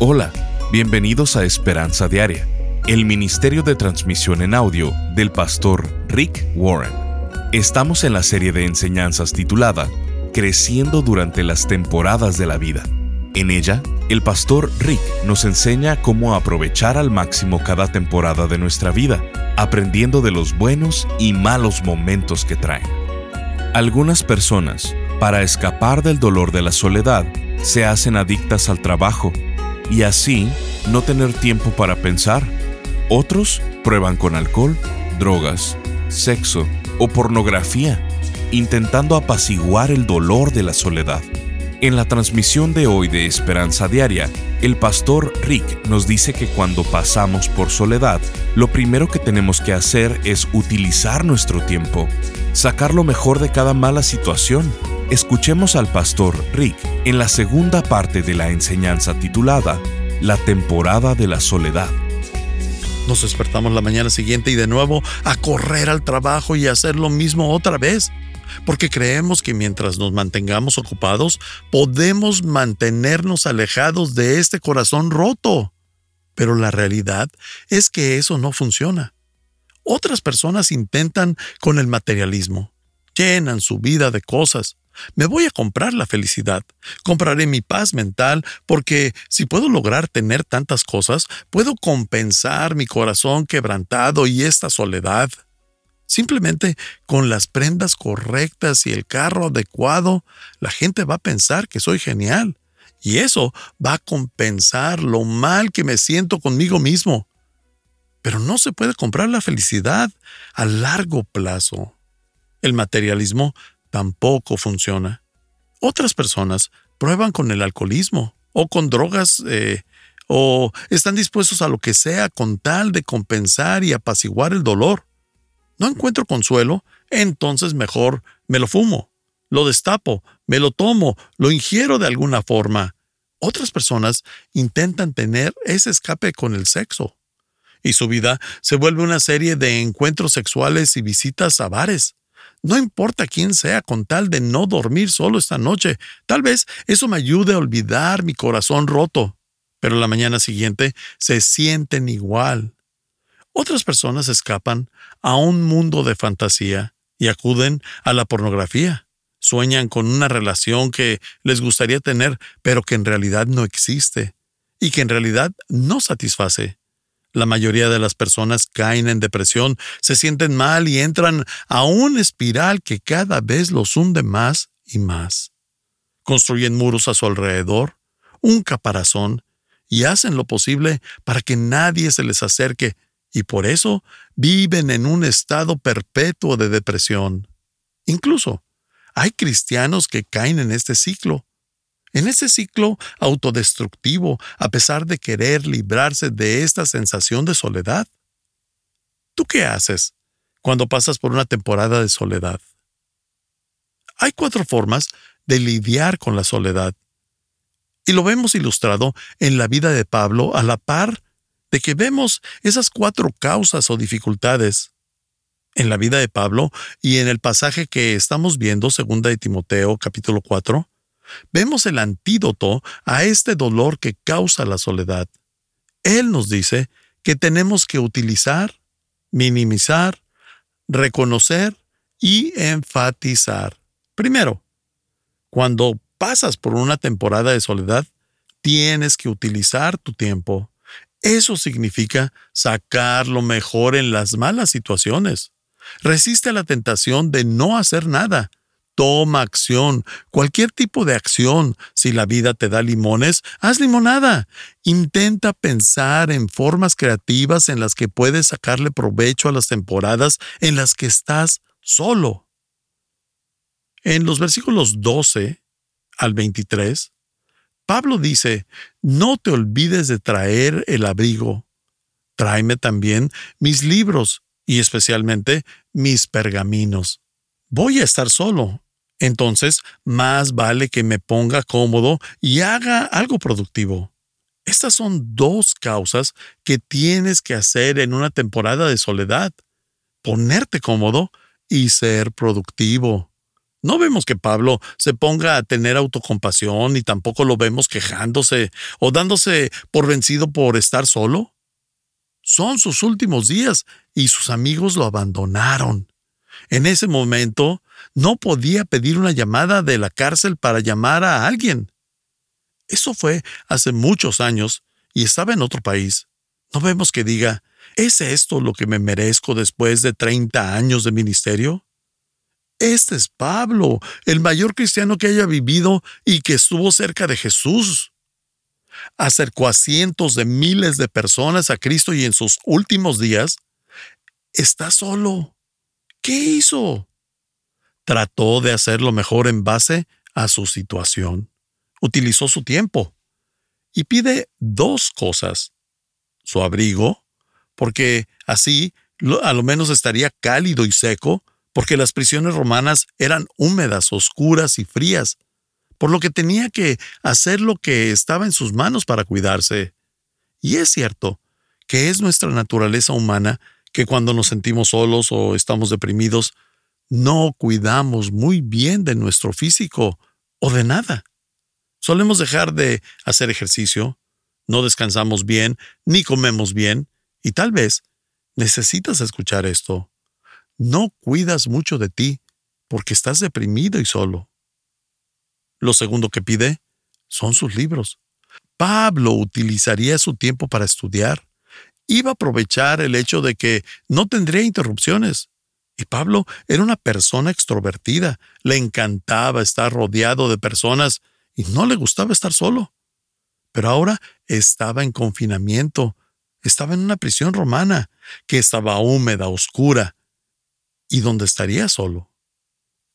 Hola, bienvenidos a Esperanza Diaria, el ministerio de transmisión en audio del pastor Rick Warren. Estamos en la serie de enseñanzas titulada Creciendo durante las temporadas de la vida. En ella, el pastor Rick nos enseña cómo aprovechar al máximo cada temporada de nuestra vida, aprendiendo de los buenos y malos momentos que traen. Algunas personas, para escapar del dolor de la soledad, se hacen adictas al trabajo y así no tener tiempo para pensar. Otros prueban con alcohol, drogas, sexo o pornografía, intentando apaciguar el dolor de la soledad. En la transmisión de hoy de Esperanza Diaria, el pastor Rick nos dice que cuando pasamos por soledad, lo primero que tenemos que hacer es utilizar nuestro tiempo, sacar lo mejor de cada mala situación. Escuchemos al pastor Rick en la segunda parte de la enseñanza titulada La temporada de la soledad. Nos despertamos la mañana siguiente y de nuevo a correr al trabajo y hacer lo mismo otra vez porque creemos que mientras nos mantengamos ocupados, podemos mantenernos alejados de este corazón roto. Pero la realidad es que eso no funciona. Otras personas intentan con el materialismo. Llenan su vida de cosas. Me voy a comprar la felicidad. Compraré mi paz mental porque si puedo lograr tener tantas cosas, puedo compensar mi corazón quebrantado y esta soledad. Simplemente con las prendas correctas y el carro adecuado, la gente va a pensar que soy genial. Y eso va a compensar lo mal que me siento conmigo mismo. Pero no se puede comprar la felicidad a largo plazo. El materialismo tampoco funciona. Otras personas prueban con el alcoholismo o con drogas eh, o están dispuestos a lo que sea con tal de compensar y apaciguar el dolor no encuentro consuelo, entonces mejor me lo fumo, lo destapo, me lo tomo, lo ingiero de alguna forma. Otras personas intentan tener ese escape con el sexo. Y su vida se vuelve una serie de encuentros sexuales y visitas a bares. No importa quién sea con tal de no dormir solo esta noche. Tal vez eso me ayude a olvidar mi corazón roto. Pero la mañana siguiente se sienten igual. Otras personas escapan a un mundo de fantasía y acuden a la pornografía. Sueñan con una relación que les gustaría tener, pero que en realidad no existe y que en realidad no satisface. La mayoría de las personas caen en depresión, se sienten mal y entran a una espiral que cada vez los hunde más y más. Construyen muros a su alrededor, un caparazón, y hacen lo posible para que nadie se les acerque y por eso viven en un estado perpetuo de depresión. Incluso hay cristianos que caen en este ciclo, en ese ciclo autodestructivo, a pesar de querer librarse de esta sensación de soledad. ¿Tú qué haces cuando pasas por una temporada de soledad? Hay cuatro formas de lidiar con la soledad. Y lo vemos ilustrado en la vida de Pablo a la par de que vemos esas cuatro causas o dificultades en la vida de Pablo y en el pasaje que estamos viendo, segunda de Timoteo capítulo 4, vemos el antídoto a este dolor que causa la soledad. Él nos dice que tenemos que utilizar, minimizar, reconocer y enfatizar. Primero, cuando pasas por una temporada de soledad, tienes que utilizar tu tiempo. Eso significa sacar lo mejor en las malas situaciones. Resiste a la tentación de no hacer nada. Toma acción, cualquier tipo de acción. Si la vida te da limones, haz limonada. Intenta pensar en formas creativas en las que puedes sacarle provecho a las temporadas en las que estás solo. En los versículos 12 al 23, Pablo dice, no te olvides de traer el abrigo. Tráeme también mis libros y especialmente mis pergaminos. Voy a estar solo. Entonces, más vale que me ponga cómodo y haga algo productivo. Estas son dos causas que tienes que hacer en una temporada de soledad. Ponerte cómodo y ser productivo. No vemos que Pablo se ponga a tener autocompasión y tampoco lo vemos quejándose o dándose por vencido por estar solo. Son sus últimos días y sus amigos lo abandonaron. En ese momento no podía pedir una llamada de la cárcel para llamar a alguien. Eso fue hace muchos años y estaba en otro país. No vemos que diga, ¿es esto lo que me merezco después de 30 años de ministerio? Este es Pablo, el mayor cristiano que haya vivido y que estuvo cerca de Jesús. Acercó a cientos de miles de personas a Cristo y en sus últimos días está solo. ¿Qué hizo? Trató de hacer lo mejor en base a su situación. Utilizó su tiempo y pide dos cosas. Su abrigo, porque así a lo menos estaría cálido y seco porque las prisiones romanas eran húmedas, oscuras y frías, por lo que tenía que hacer lo que estaba en sus manos para cuidarse. Y es cierto que es nuestra naturaleza humana que cuando nos sentimos solos o estamos deprimidos, no cuidamos muy bien de nuestro físico o de nada. Solemos dejar de hacer ejercicio, no descansamos bien, ni comemos bien, y tal vez necesitas escuchar esto no cuidas mucho de ti porque estás deprimido y solo. Lo segundo que pide son sus libros. Pablo utilizaría su tiempo para estudiar. Iba a aprovechar el hecho de que no tendría interrupciones. Y Pablo era una persona extrovertida. Le encantaba estar rodeado de personas y no le gustaba estar solo. Pero ahora estaba en confinamiento. Estaba en una prisión romana que estaba húmeda, oscura, y donde estaría solo.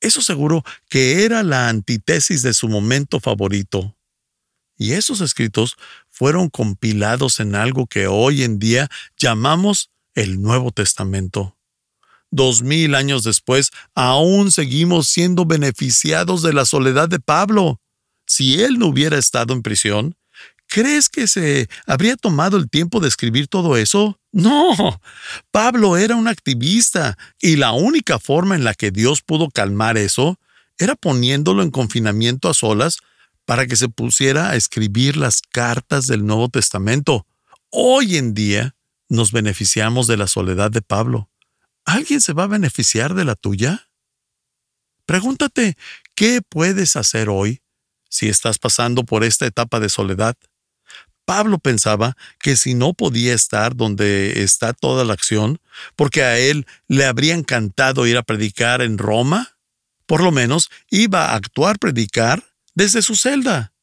Eso seguro que era la antítesis de su momento favorito. Y esos escritos fueron compilados en algo que hoy en día llamamos el Nuevo Testamento. Dos mil años después, aún seguimos siendo beneficiados de la soledad de Pablo. Si él no hubiera estado en prisión, ¿crees que se habría tomado el tiempo de escribir todo eso? No, Pablo era un activista y la única forma en la que Dios pudo calmar eso era poniéndolo en confinamiento a solas para que se pusiera a escribir las cartas del Nuevo Testamento. Hoy en día nos beneficiamos de la soledad de Pablo. ¿Alguien se va a beneficiar de la tuya? Pregúntate, ¿qué puedes hacer hoy si estás pasando por esta etapa de soledad? Pablo pensaba que si no podía estar donde está toda la acción, porque a él le habría encantado ir a predicar en Roma, por lo menos iba a actuar predicar desde su celda.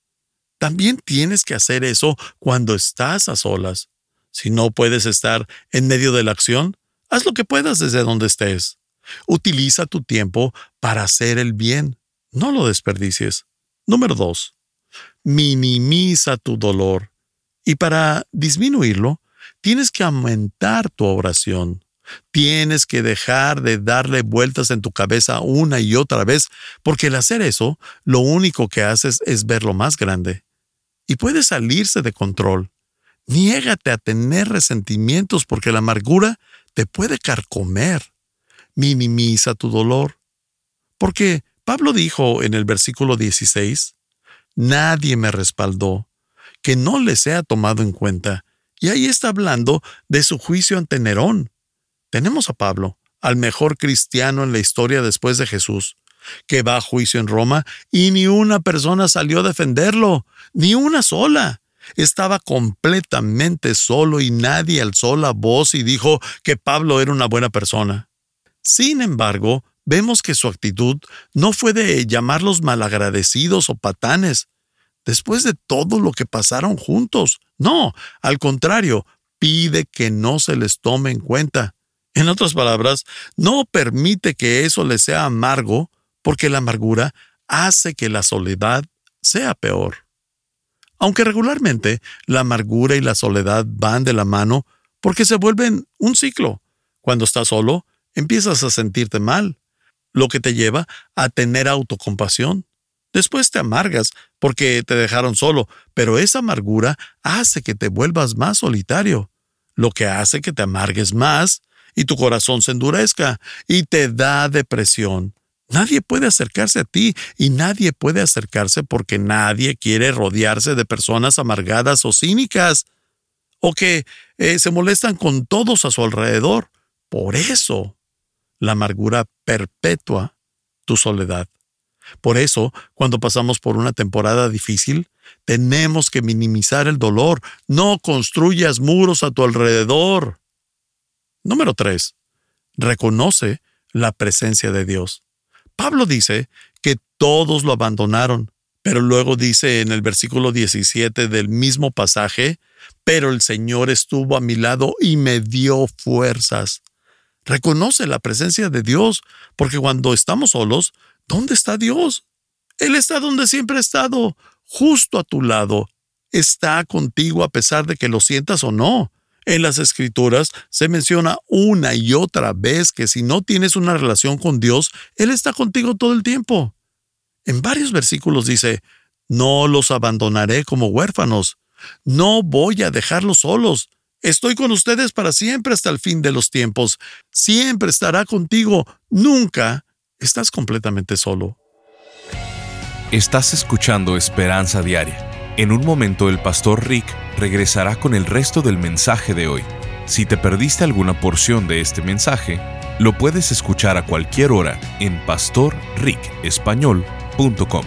También tienes que hacer eso cuando estás a solas. Si no puedes estar en medio de la acción, haz lo que puedas desde donde estés. Utiliza tu tiempo para hacer el bien. No lo desperdicies. Número 2. Minimiza tu dolor. Y para disminuirlo, tienes que aumentar tu oración. Tienes que dejar de darle vueltas en tu cabeza una y otra vez, porque al hacer eso, lo único que haces es verlo más grande. Y puede salirse de control. Niégate a tener resentimientos porque la amargura te puede carcomer. Minimiza tu dolor. Porque Pablo dijo en el versículo 16, Nadie me respaldó, que no le sea tomado en cuenta. Y ahí está hablando de su juicio ante Nerón. Tenemos a Pablo, al mejor cristiano en la historia después de Jesús, que va a juicio en Roma y ni una persona salió a defenderlo, ni una sola. Estaba completamente solo y nadie alzó la voz y dijo que Pablo era una buena persona. Sin embargo, vemos que su actitud no fue de llamarlos malagradecidos o patanes, después de todo lo que pasaron juntos. No, al contrario, pide que no se les tome en cuenta. En otras palabras, no permite que eso les sea amargo, porque la amargura hace que la soledad sea peor. Aunque regularmente la amargura y la soledad van de la mano porque se vuelven un ciclo. Cuando estás solo, empiezas a sentirte mal, lo que te lleva a tener autocompasión. Después te amargas porque te dejaron solo, pero esa amargura hace que te vuelvas más solitario, lo que hace que te amargues más y tu corazón se endurezca y te da depresión. Nadie puede acercarse a ti y nadie puede acercarse porque nadie quiere rodearse de personas amargadas o cínicas o que eh, se molestan con todos a su alrededor. Por eso, la amargura perpetua tu soledad. Por eso, cuando pasamos por una temporada difícil, tenemos que minimizar el dolor. No construyas muros a tu alrededor. Número 3. Reconoce la presencia de Dios. Pablo dice que todos lo abandonaron, pero luego dice en el versículo 17 del mismo pasaje, pero el Señor estuvo a mi lado y me dio fuerzas. Reconoce la presencia de Dios, porque cuando estamos solos, ¿dónde está Dios? Él está donde siempre ha estado, justo a tu lado. Está contigo a pesar de que lo sientas o no. En las escrituras se menciona una y otra vez que si no tienes una relación con Dios, Él está contigo todo el tiempo. En varios versículos dice, no los abandonaré como huérfanos, no voy a dejarlos solos, estoy con ustedes para siempre hasta el fin de los tiempos, siempre estará contigo, nunca estás completamente solo. Estás escuchando Esperanza Diaria. En un momento el pastor Rick regresará con el resto del mensaje de hoy. Si te perdiste alguna porción de este mensaje, lo puedes escuchar a cualquier hora en pastorricespañol.com.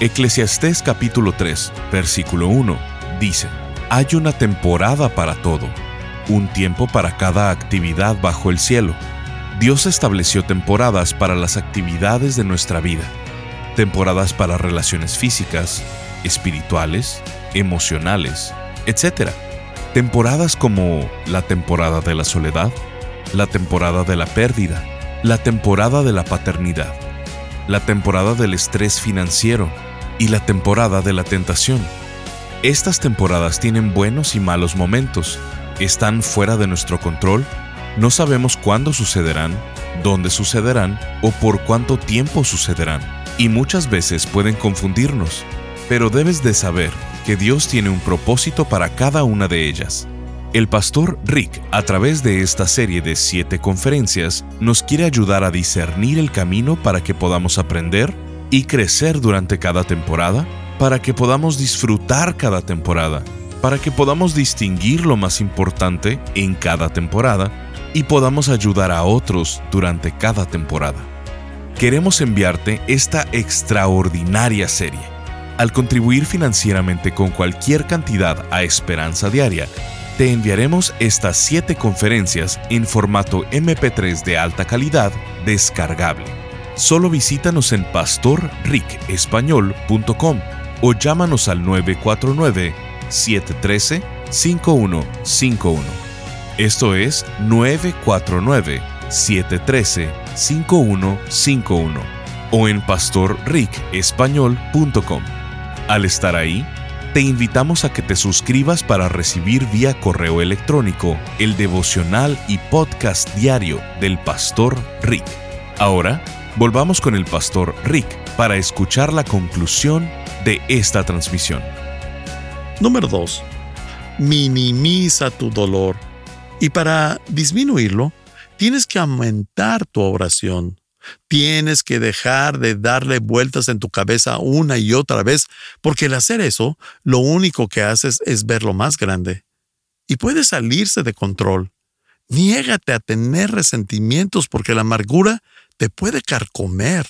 Eclesiastés capítulo 3, versículo 1 dice, Hay una temporada para todo, un tiempo para cada actividad bajo el cielo. Dios estableció temporadas para las actividades de nuestra vida, temporadas para relaciones físicas, espirituales, emocionales, etc. Temporadas como la temporada de la soledad, la temporada de la pérdida, la temporada de la paternidad, la temporada del estrés financiero y la temporada de la tentación. Estas temporadas tienen buenos y malos momentos, están fuera de nuestro control, no sabemos cuándo sucederán, dónde sucederán o por cuánto tiempo sucederán, y muchas veces pueden confundirnos, pero debes de saber que Dios tiene un propósito para cada una de ellas. El pastor Rick, a través de esta serie de siete conferencias, nos quiere ayudar a discernir el camino para que podamos aprender y crecer durante cada temporada, para que podamos disfrutar cada temporada, para que podamos distinguir lo más importante en cada temporada y podamos ayudar a otros durante cada temporada. Queremos enviarte esta extraordinaria serie al contribuir financieramente con cualquier cantidad a Esperanza Diaria, te enviaremos estas 7 conferencias en formato MP3 de alta calidad descargable. Solo visítanos en pastorricespañol.com o llámanos al 949-713-5151. Esto es 949-713-5151 o en pastorricespañol.com. Al estar ahí, te invitamos a que te suscribas para recibir vía correo electrónico el devocional y podcast diario del pastor Rick. Ahora, volvamos con el pastor Rick para escuchar la conclusión de esta transmisión. Número 2. Minimiza tu dolor. Y para disminuirlo, tienes que aumentar tu oración. Tienes que dejar de darle vueltas en tu cabeza una y otra vez, porque al hacer eso, lo único que haces es verlo más grande. Y puede salirse de control. Niégate a tener resentimientos porque la amargura te puede carcomer.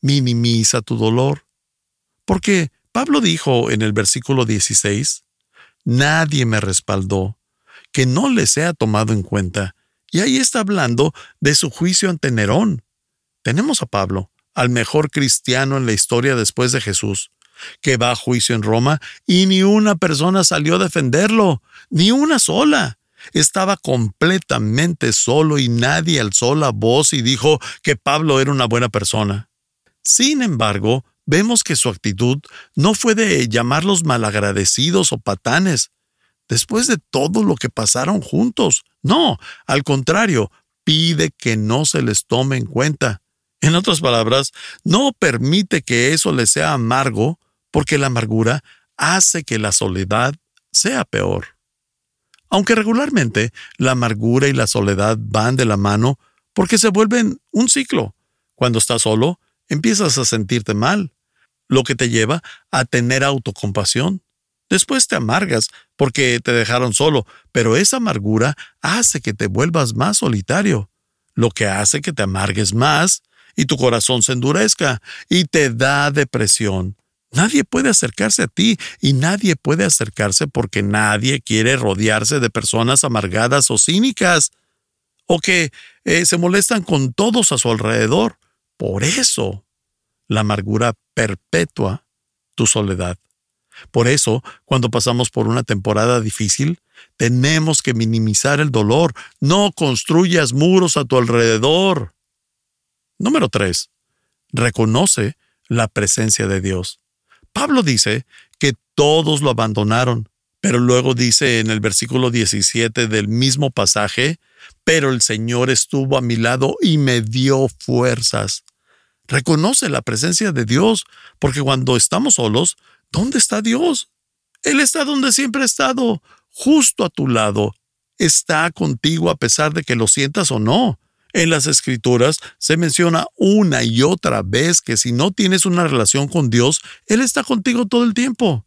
Minimiza tu dolor. Porque Pablo dijo en el versículo 16, Nadie me respaldó, que no le sea tomado en cuenta. Y ahí está hablando de su juicio ante Nerón. Tenemos a Pablo, al mejor cristiano en la historia después de Jesús, que va a juicio en Roma y ni una persona salió a defenderlo, ni una sola. Estaba completamente solo y nadie alzó la voz y dijo que Pablo era una buena persona. Sin embargo, vemos que su actitud no fue de llamarlos malagradecidos o patanes, después de todo lo que pasaron juntos. No, al contrario, pide que no se les tome en cuenta. En otras palabras, no permite que eso le sea amargo, porque la amargura hace que la soledad sea peor. Aunque regularmente la amargura y la soledad van de la mano porque se vuelven un ciclo. Cuando estás solo, empiezas a sentirte mal, lo que te lleva a tener autocompasión. Después te amargas porque te dejaron solo, pero esa amargura hace que te vuelvas más solitario, lo que hace que te amargues más y tu corazón se endurezca y te da depresión. Nadie puede acercarse a ti y nadie puede acercarse porque nadie quiere rodearse de personas amargadas o cínicas o que eh, se molestan con todos a su alrededor. Por eso, la amargura perpetua tu soledad. Por eso, cuando pasamos por una temporada difícil, tenemos que minimizar el dolor. No construyas muros a tu alrededor. Número 3. Reconoce la presencia de Dios. Pablo dice que todos lo abandonaron, pero luego dice en el versículo 17 del mismo pasaje, pero el Señor estuvo a mi lado y me dio fuerzas. Reconoce la presencia de Dios, porque cuando estamos solos, ¿dónde está Dios? Él está donde siempre ha estado, justo a tu lado. Está contigo a pesar de que lo sientas o no. En las escrituras se menciona una y otra vez que si no tienes una relación con Dios, Él está contigo todo el tiempo.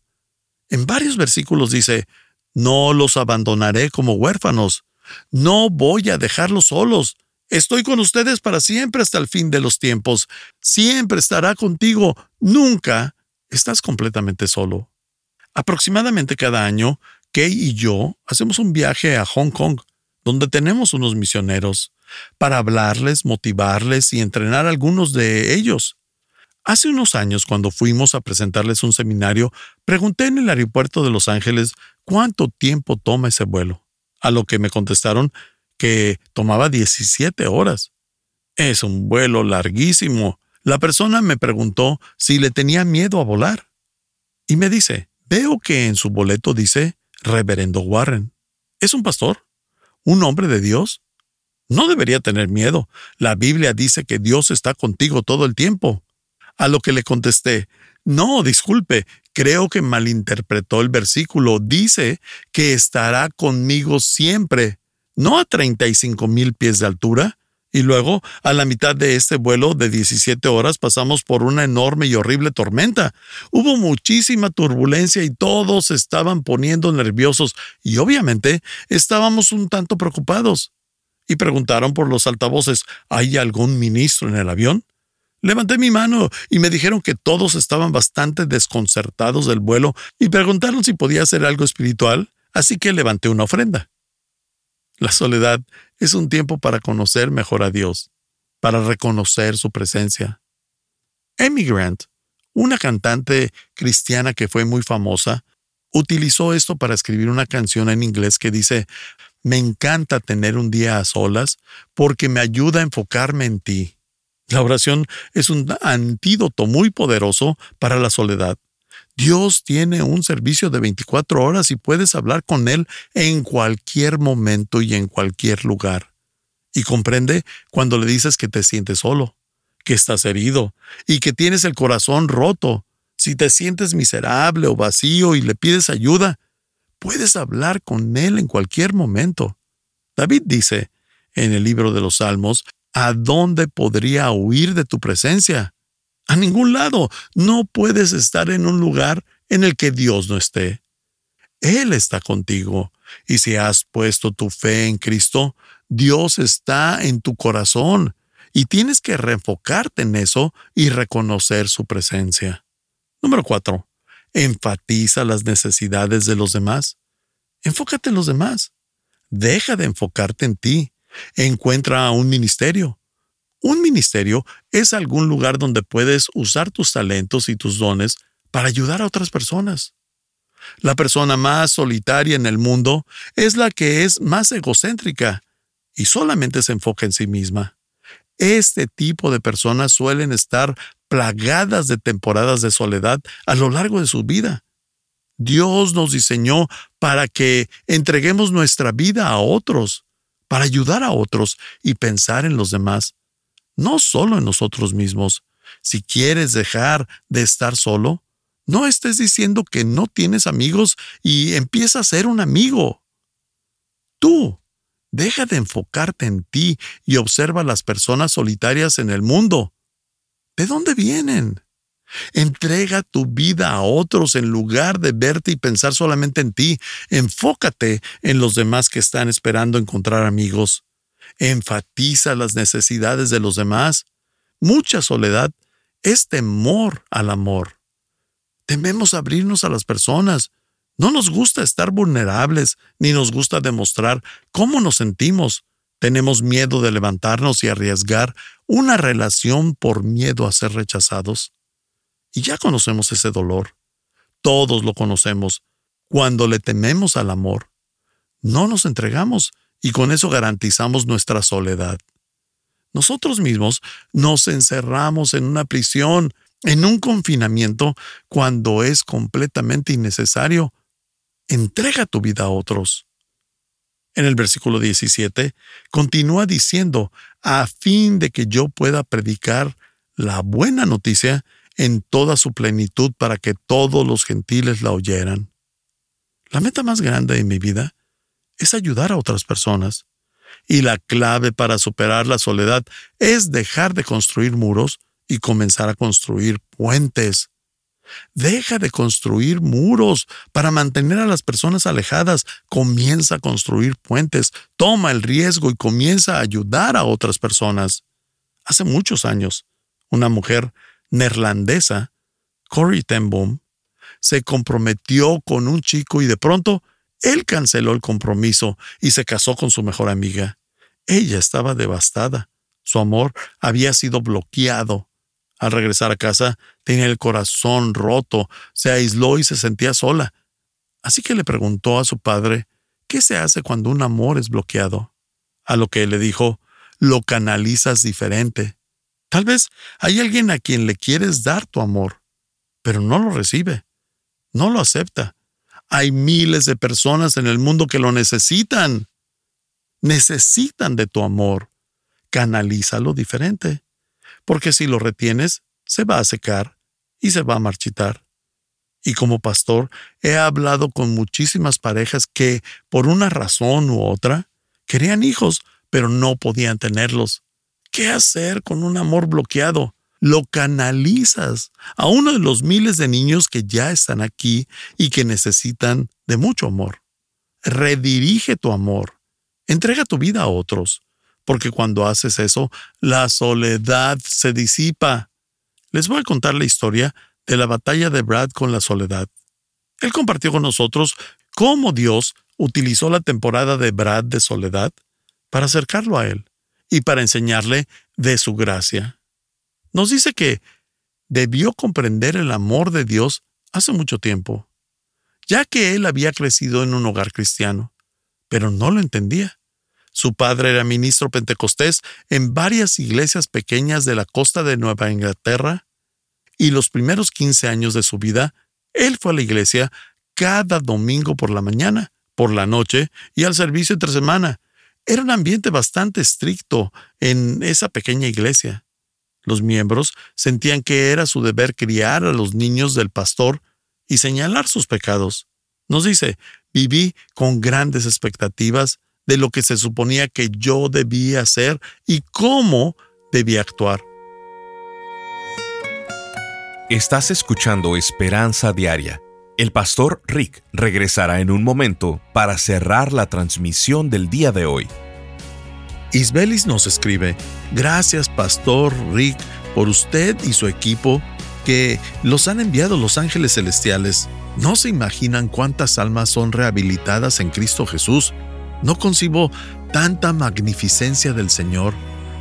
En varios versículos dice, no los abandonaré como huérfanos, no voy a dejarlos solos, Estoy con ustedes para siempre hasta el fin de los tiempos. Siempre estará contigo. Nunca estás completamente solo. Aproximadamente cada año, Kay y yo hacemos un viaje a Hong Kong, donde tenemos unos misioneros, para hablarles, motivarles y entrenar a algunos de ellos. Hace unos años, cuando fuimos a presentarles un seminario, pregunté en el aeropuerto de Los Ángeles cuánto tiempo toma ese vuelo, a lo que me contestaron que tomaba 17 horas. Es un vuelo larguísimo. La persona me preguntó si le tenía miedo a volar. Y me dice, veo que en su boleto dice Reverendo Warren. ¿Es un pastor? ¿Un hombre de Dios? No debería tener miedo. La Biblia dice que Dios está contigo todo el tiempo. A lo que le contesté, no, disculpe, creo que malinterpretó el versículo. Dice que estará conmigo siempre no a 35 mil pies de altura, y luego, a la mitad de este vuelo de 17 horas, pasamos por una enorme y horrible tormenta. Hubo muchísima turbulencia y todos estaban poniendo nerviosos y obviamente estábamos un tanto preocupados. Y preguntaron por los altavoces, ¿hay algún ministro en el avión? Levanté mi mano y me dijeron que todos estaban bastante desconcertados del vuelo y preguntaron si podía hacer algo espiritual, así que levanté una ofrenda. La soledad es un tiempo para conocer mejor a Dios, para reconocer su presencia. Amy Grant, una cantante cristiana que fue muy famosa, utilizó esto para escribir una canción en inglés que dice, me encanta tener un día a solas porque me ayuda a enfocarme en ti. La oración es un antídoto muy poderoso para la soledad. Dios tiene un servicio de 24 horas y puedes hablar con Él en cualquier momento y en cualquier lugar. Y comprende cuando le dices que te sientes solo, que estás herido y que tienes el corazón roto. Si te sientes miserable o vacío y le pides ayuda, puedes hablar con Él en cualquier momento. David dice en el libro de los Salmos, ¿a dónde podría huir de tu presencia? A ningún lado. No puedes estar en un lugar en el que Dios no esté. Él está contigo. Y si has puesto tu fe en Cristo, Dios está en tu corazón. Y tienes que reenfocarte en eso y reconocer su presencia. Número 4. Enfatiza las necesidades de los demás. Enfócate en los demás. Deja de enfocarte en ti. Encuentra un ministerio. Un ministerio es algún lugar donde puedes usar tus talentos y tus dones para ayudar a otras personas. La persona más solitaria en el mundo es la que es más egocéntrica y solamente se enfoca en sí misma. Este tipo de personas suelen estar plagadas de temporadas de soledad a lo largo de su vida. Dios nos diseñó para que entreguemos nuestra vida a otros, para ayudar a otros y pensar en los demás no solo en nosotros mismos. Si quieres dejar de estar solo, no estés diciendo que no tienes amigos y empieza a ser un amigo. Tú, deja de enfocarte en ti y observa las personas solitarias en el mundo. ¿De dónde vienen? Entrega tu vida a otros en lugar de verte y pensar solamente en ti. Enfócate en los demás que están esperando encontrar amigos. Enfatiza las necesidades de los demás. Mucha soledad es temor al amor. Tememos abrirnos a las personas. No nos gusta estar vulnerables, ni nos gusta demostrar cómo nos sentimos. Tenemos miedo de levantarnos y arriesgar una relación por miedo a ser rechazados. Y ya conocemos ese dolor. Todos lo conocemos. Cuando le tememos al amor, no nos entregamos y con eso garantizamos nuestra soledad. Nosotros mismos nos encerramos en una prisión, en un confinamiento, cuando es completamente innecesario. Entrega tu vida a otros. En el versículo 17 continúa diciendo, a fin de que yo pueda predicar la buena noticia en toda su plenitud para que todos los gentiles la oyeran. La meta más grande de mi vida es ayudar a otras personas. Y la clave para superar la soledad es dejar de construir muros y comenzar a construir puentes. Deja de construir muros para mantener a las personas alejadas. Comienza a construir puentes. Toma el riesgo y comienza a ayudar a otras personas. Hace muchos años, una mujer neerlandesa, Corrie ten Boom, se comprometió con un chico y de pronto él canceló el compromiso y se casó con su mejor amiga. Ella estaba devastada. Su amor había sido bloqueado. Al regresar a casa tenía el corazón roto, se aisló y se sentía sola. Así que le preguntó a su padre, ¿qué se hace cuando un amor es bloqueado? A lo que él le dijo, lo canalizas diferente. Tal vez hay alguien a quien le quieres dar tu amor, pero no lo recibe, no lo acepta. Hay miles de personas en el mundo que lo necesitan. Necesitan de tu amor. Canalízalo diferente, porque si lo retienes, se va a secar y se va a marchitar. Y como pastor, he hablado con muchísimas parejas que, por una razón u otra, querían hijos, pero no podían tenerlos ¿Qué hacer con un amor bloqueado? Lo canalizas a uno de los miles de niños que ya están aquí y que necesitan de mucho amor. Redirige tu amor. Entrega tu vida a otros, porque cuando haces eso, la soledad se disipa. Les voy a contar la historia de la batalla de Brad con la soledad. Él compartió con nosotros cómo Dios utilizó la temporada de Brad de soledad para acercarlo a Él y para enseñarle de su gracia. Nos dice que debió comprender el amor de Dios hace mucho tiempo, ya que él había crecido en un hogar cristiano, pero no lo entendía. Su padre era ministro pentecostés en varias iglesias pequeñas de la costa de Nueva Inglaterra, y los primeros 15 años de su vida, él fue a la iglesia cada domingo por la mañana, por la noche y al servicio entre semana, era un ambiente bastante estricto en esa pequeña iglesia. Los miembros sentían que era su deber criar a los niños del pastor y señalar sus pecados. Nos dice, viví con grandes expectativas de lo que se suponía que yo debía hacer y cómo debía actuar. Estás escuchando Esperanza Diaria el pastor Rick regresará en un momento para cerrar la transmisión del día de hoy. Isbelis nos escribe, gracias pastor Rick por usted y su equipo que los han enviado los ángeles celestiales. No se imaginan cuántas almas son rehabilitadas en Cristo Jesús. No concibo tanta magnificencia del Señor.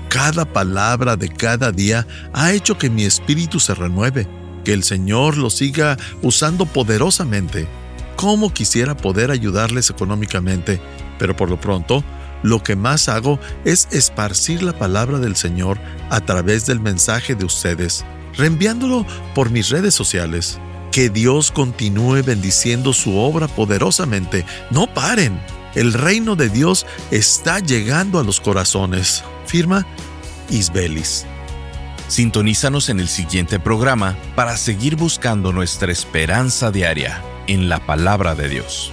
Cada palabra de cada día ha hecho que mi espíritu se renueve que el Señor lo siga usando poderosamente. Como quisiera poder ayudarles económicamente, pero por lo pronto, lo que más hago es esparcir la palabra del Señor a través del mensaje de ustedes, reenviándolo por mis redes sociales. Que Dios continúe bendiciendo su obra poderosamente. No paren. El reino de Dios está llegando a los corazones. Firma Isbelis. Sintonízanos en el siguiente programa para seguir buscando nuestra esperanza diaria en la palabra de Dios.